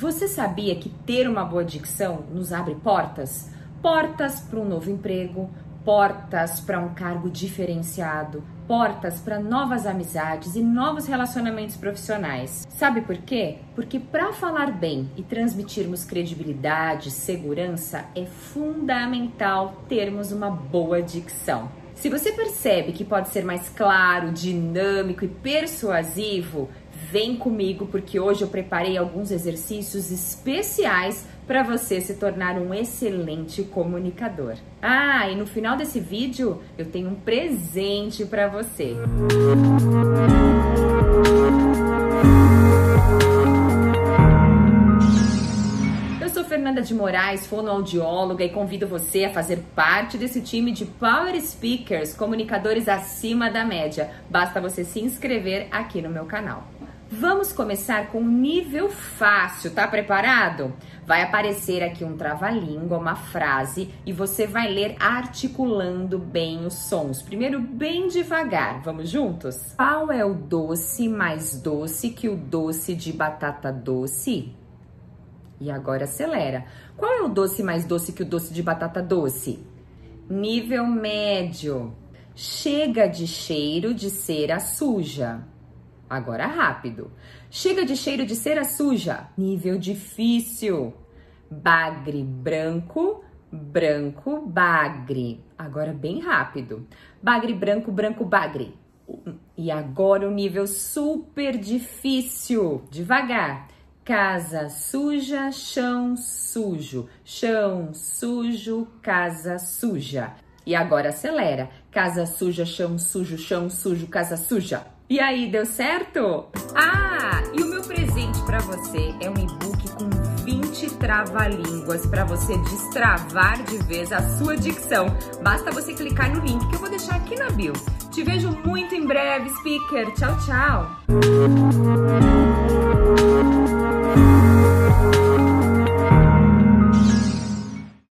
Você sabia que ter uma boa dicção nos abre portas? Portas para um novo emprego, portas para um cargo diferenciado, portas para novas amizades e novos relacionamentos profissionais. Sabe por quê? Porque para falar bem e transmitirmos credibilidade, segurança, é fundamental termos uma boa dicção. Se você percebe que pode ser mais claro, dinâmico e persuasivo, vem comigo porque hoje eu preparei alguns exercícios especiais para você se tornar um excelente comunicador. Ah, e no final desse vídeo eu tenho um presente para você. Eu sou Fernanda de Moraes, fonoaudióloga e convido você a fazer parte desse time de Power Speakers, comunicadores acima da média. Basta você se inscrever aqui no meu canal. Vamos começar com um nível fácil, tá preparado? Vai aparecer aqui um trava-língua, uma frase, e você vai ler articulando bem os sons. Primeiro, bem devagar. Vamos juntos? Qual é o doce mais doce que o doce de batata doce? E agora acelera. Qual é o doce mais doce que o doce de batata doce? Nível médio. Chega de cheiro de cera suja. Agora rápido. Chega de cheiro de cera suja. Nível difícil. Bagre branco, branco, bagre. Agora bem rápido. Bagre branco, branco, bagre. E agora o nível super difícil. Devagar. Casa suja, chão sujo. Chão sujo, casa suja. E agora acelera. Casa suja, chão sujo, chão sujo, casa suja. E aí, deu certo? Ah, e o meu presente para você é um e-book com 20 trava-línguas para você destravar de vez a sua dicção. Basta você clicar no link que eu vou deixar aqui na bio. Te vejo muito em breve, speaker. Tchau, tchau.